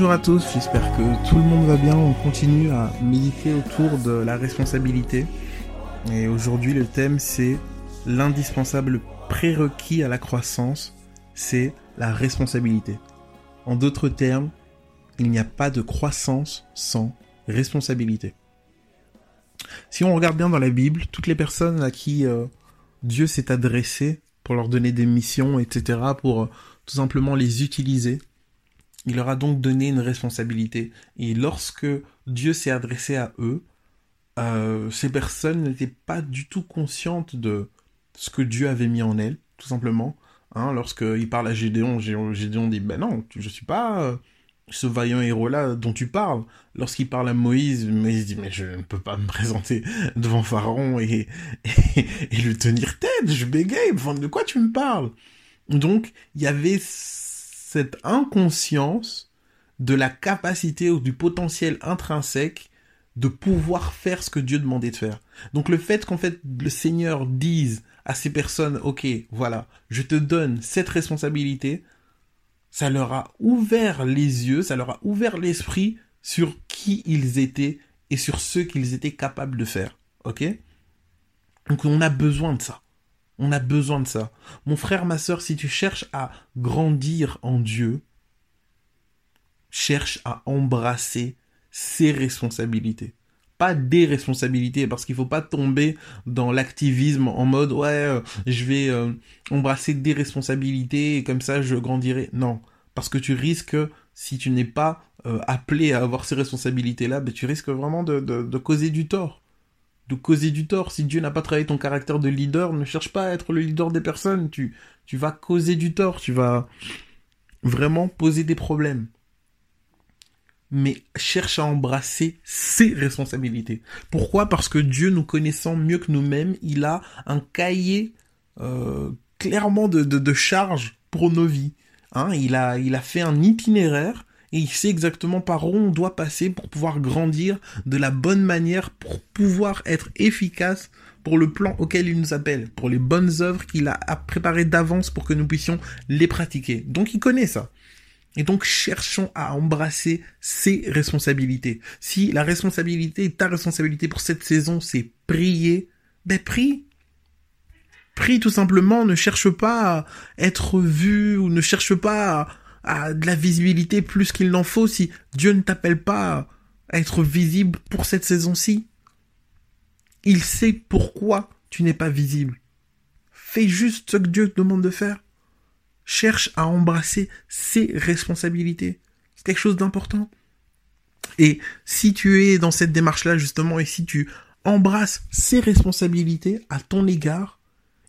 Bonjour à tous, j'espère que tout le monde va bien. On continue à méditer autour de la responsabilité. Et aujourd'hui, le thème, c'est l'indispensable prérequis à la croissance, c'est la responsabilité. En d'autres termes, il n'y a pas de croissance sans responsabilité. Si on regarde bien dans la Bible, toutes les personnes à qui euh, Dieu s'est adressé pour leur donner des missions, etc., pour euh, tout simplement les utiliser, il leur a donc donné une responsabilité. Et lorsque Dieu s'est adressé à eux, euh, ces personnes n'étaient pas du tout conscientes de ce que Dieu avait mis en elles, tout simplement. Hein, Lorsqu'il parle à Gédéon, Gédéon dit, ben non, je suis pas euh, ce vaillant héros-là dont tu parles. Lorsqu'il parle à Moïse, Moïse dit, mais je ne peux pas me présenter devant Pharaon et, et, et lui tenir tête, je bégaye, de quoi tu me parles? Donc, il y avait cette inconscience de la capacité ou du potentiel intrinsèque de pouvoir faire ce que Dieu demandait de faire. Donc le fait qu'en fait le Seigneur dise à ces personnes, ok, voilà, je te donne cette responsabilité, ça leur a ouvert les yeux, ça leur a ouvert l'esprit sur qui ils étaient et sur ce qu'ils étaient capables de faire. Ok? Donc on a besoin de ça. On a besoin de ça. Mon frère, ma soeur, si tu cherches à grandir en Dieu, cherche à embrasser ses responsabilités. Pas des responsabilités, parce qu'il faut pas tomber dans l'activisme en mode ouais, euh, je vais euh, embrasser des responsabilités et comme ça je grandirai. Non, parce que tu risques, si tu n'es pas euh, appelé à avoir ces responsabilités-là, ben, tu risques vraiment de causer du tort de causer du tort. Si Dieu n'a pas travaillé ton caractère de leader, ne cherche pas à être le leader des personnes. Tu, tu vas causer du tort. Tu vas vraiment poser des problèmes. Mais cherche à embrasser ses responsabilités. Pourquoi? Parce que Dieu, nous connaissant mieux que nous-mêmes, il a un cahier euh, clairement de, de, charges pour nos vies. Hein, il, a, il a fait un itinéraire et il sait exactement par où on doit passer pour pouvoir grandir de la bonne manière, pour pouvoir être efficace pour le plan auquel il nous appelle, pour les bonnes œuvres qu'il a préparées d'avance pour que nous puissions les pratiquer. Donc il connaît ça. Et donc cherchons à embrasser ses responsabilités. Si la responsabilité, ta responsabilité pour cette saison, c'est prier, ben prie. Prie tout simplement, ne cherche pas à être vu ou ne cherche pas à de la visibilité plus qu'il n'en faut si Dieu ne t'appelle pas à être visible pour cette saison-ci. Il sait pourquoi tu n'es pas visible. Fais juste ce que Dieu te demande de faire. Cherche à embrasser ses responsabilités. C'est quelque chose d'important. Et si tu es dans cette démarche-là, justement, et si tu embrasses ses responsabilités à ton égard,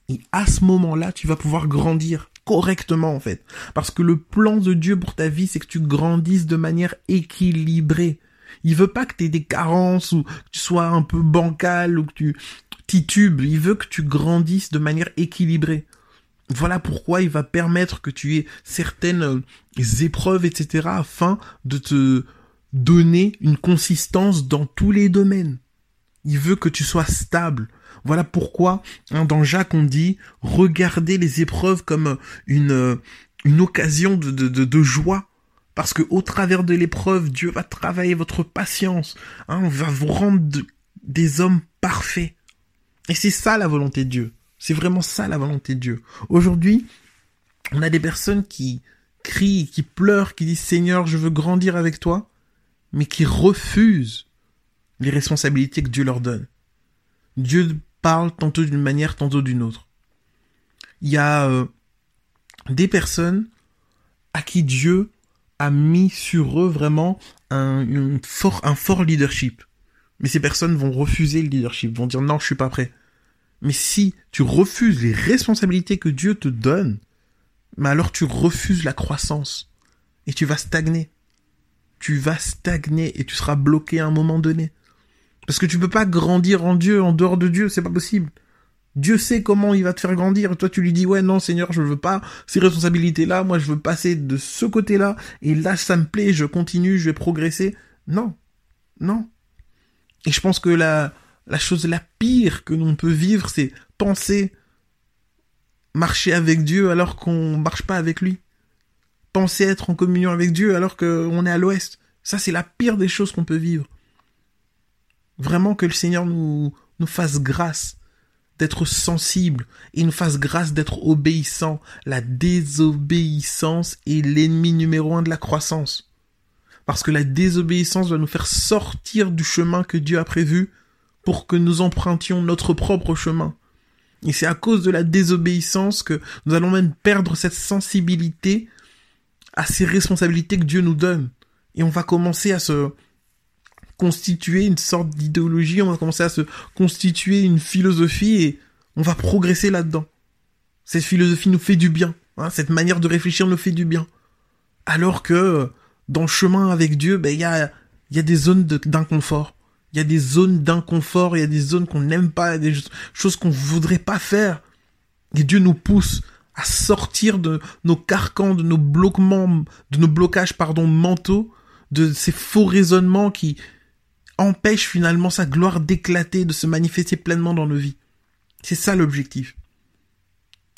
et à ce moment-là, tu vas pouvoir grandir correctement en fait. Parce que le plan de Dieu pour ta vie, c'est que tu grandisses de manière équilibrée. Il veut pas que tu des carences ou que tu sois un peu bancal ou que tu titubes. Il veut que tu grandisses de manière équilibrée. Voilà pourquoi il va permettre que tu aies certaines euh, épreuves, etc., afin de te donner une consistance dans tous les domaines. Il veut que tu sois stable. Voilà pourquoi hein, dans Jacques on dit regardez les épreuves comme une, une occasion de, de, de, joie. Parce que au travers de l'épreuve, Dieu va travailler votre patience, hein, va vous rendre des hommes parfaits. Et c'est ça la volonté de Dieu. C'est vraiment ça la volonté de Dieu. Aujourd'hui, on a des personnes qui crient, qui pleurent, qui disent Seigneur, je veux grandir avec toi, mais qui refusent les responsabilités que Dieu leur donne. Dieu parle tantôt d'une manière, tantôt d'une autre. Il y a euh, des personnes à qui Dieu a mis sur eux vraiment un, fort, fort leadership. Mais ces personnes vont refuser le leadership, vont dire non, je suis pas prêt. Mais si tu refuses les responsabilités que Dieu te donne, mais alors tu refuses la croissance et tu vas stagner. Tu vas stagner et tu seras bloqué à un moment donné. Parce que tu peux pas grandir en Dieu, en dehors de Dieu, c'est pas possible. Dieu sait comment il va te faire grandir. toi, tu lui dis, ouais, non, Seigneur, je veux pas ces responsabilités-là. Moi, je veux passer de ce côté-là. Et là, ça me plaît, je continue, je vais progresser. Non. Non. Et je pense que la, la chose la pire que l'on peut vivre, c'est penser marcher avec Dieu alors qu'on marche pas avec lui. penser être en communion avec Dieu alors qu'on est à l'ouest. Ça, c'est la pire des choses qu'on peut vivre. Vraiment que le Seigneur nous, nous fasse grâce d'être sensible et nous fasse grâce d'être obéissant. La désobéissance est l'ennemi numéro un de la croissance. Parce que la désobéissance va nous faire sortir du chemin que Dieu a prévu pour que nous empruntions notre propre chemin. Et c'est à cause de la désobéissance que nous allons même perdre cette sensibilité à ces responsabilités que Dieu nous donne. Et on va commencer à se constituer une sorte d'idéologie, on va commencer à se constituer une philosophie et on va progresser là-dedans. Cette philosophie nous fait du bien. Hein, cette manière de réfléchir nous fait du bien. Alors que dans le chemin avec Dieu, ben, il y, a, y a des zones d'inconfort. Il y a des zones d'inconfort, il y a des zones qu'on n'aime pas, des choses qu'on voudrait pas faire. Et Dieu nous pousse à sortir de nos carcans, de nos de nos blocages, pardon, mentaux, de ces faux raisonnements qui empêchent finalement sa gloire d'éclater, de se manifester pleinement dans nos vies. C'est ça l'objectif.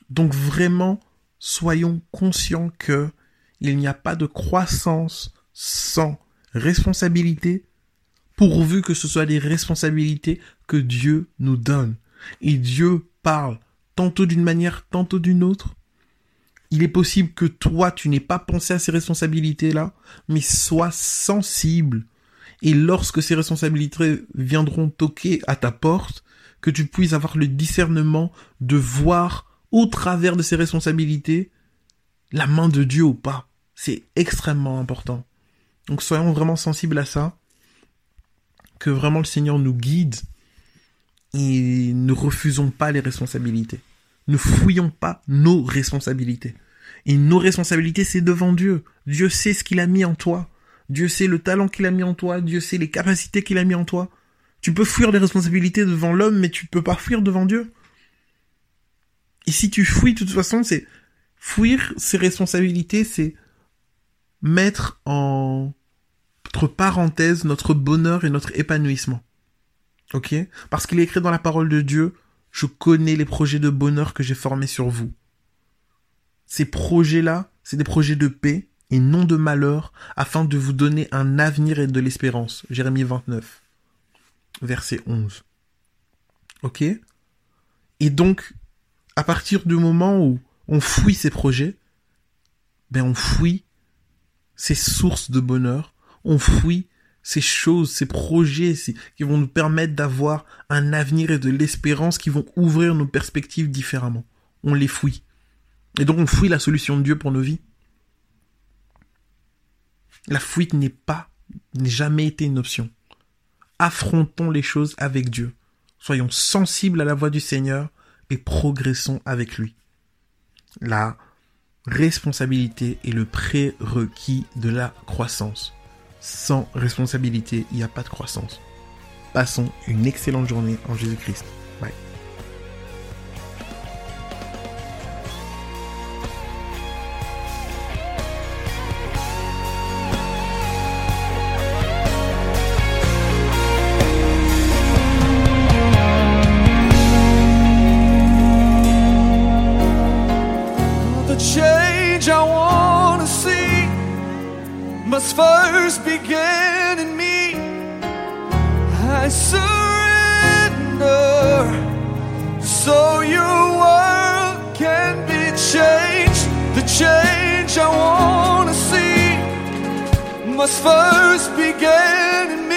Donc vraiment, soyons conscients que il n'y a pas de croissance sans responsabilité, pourvu que ce soit des responsabilités que Dieu nous donne. Et Dieu parle tantôt d'une manière, tantôt d'une autre. Il est possible que toi, tu n'aies pas pensé à ces responsabilités-là, mais sois sensible. Et lorsque ces responsabilités viendront toquer à ta porte, que tu puisses avoir le discernement de voir au travers de ces responsabilités la main de Dieu ou pas. C'est extrêmement important. Donc soyons vraiment sensibles à ça. Que vraiment le Seigneur nous guide et ne refusons pas les responsabilités. Ne fouillons pas nos responsabilités. Et nos responsabilités, c'est devant Dieu. Dieu sait ce qu'il a mis en toi. Dieu sait le talent qu'il a mis en toi. Dieu sait les capacités qu'il a mis en toi. Tu peux fuir les responsabilités devant l'homme, mais tu peux pas fuir devant Dieu. Et si tu fuis, de toute façon, c'est fuir ses responsabilités, c'est mettre en entre parenthèses notre bonheur et notre épanouissement. Ok? Parce qu'il est écrit dans la parole de Dieu, je connais les projets de bonheur que j'ai formés sur vous. Ces projets-là, c'est des projets de paix et non de malheur, afin de vous donner un avenir et de l'espérance. Jérémie 29, verset 11. Ok? Et donc, à partir du moment où on fouille ces projets, ben on fouille ces sources de bonheur, on fouille ces choses, ces projets qui vont nous permettre d'avoir un avenir et de l'espérance qui vont ouvrir nos perspectives différemment. On les fouille. Et donc on fouille la solution de Dieu pour nos vies. La fuite n'est pas, n'est jamais été une option. Affrontons les choses avec Dieu. Soyons sensibles à la voix du Seigneur et progressons avec lui. La responsabilité est le prérequis de la croissance. Sans responsabilité, il n'y a pas de croissance. Passons une excellente journée en Jésus-Christ. Bye. Must first begin in me. I surrender so your world can be changed. The change I want to see must first begin.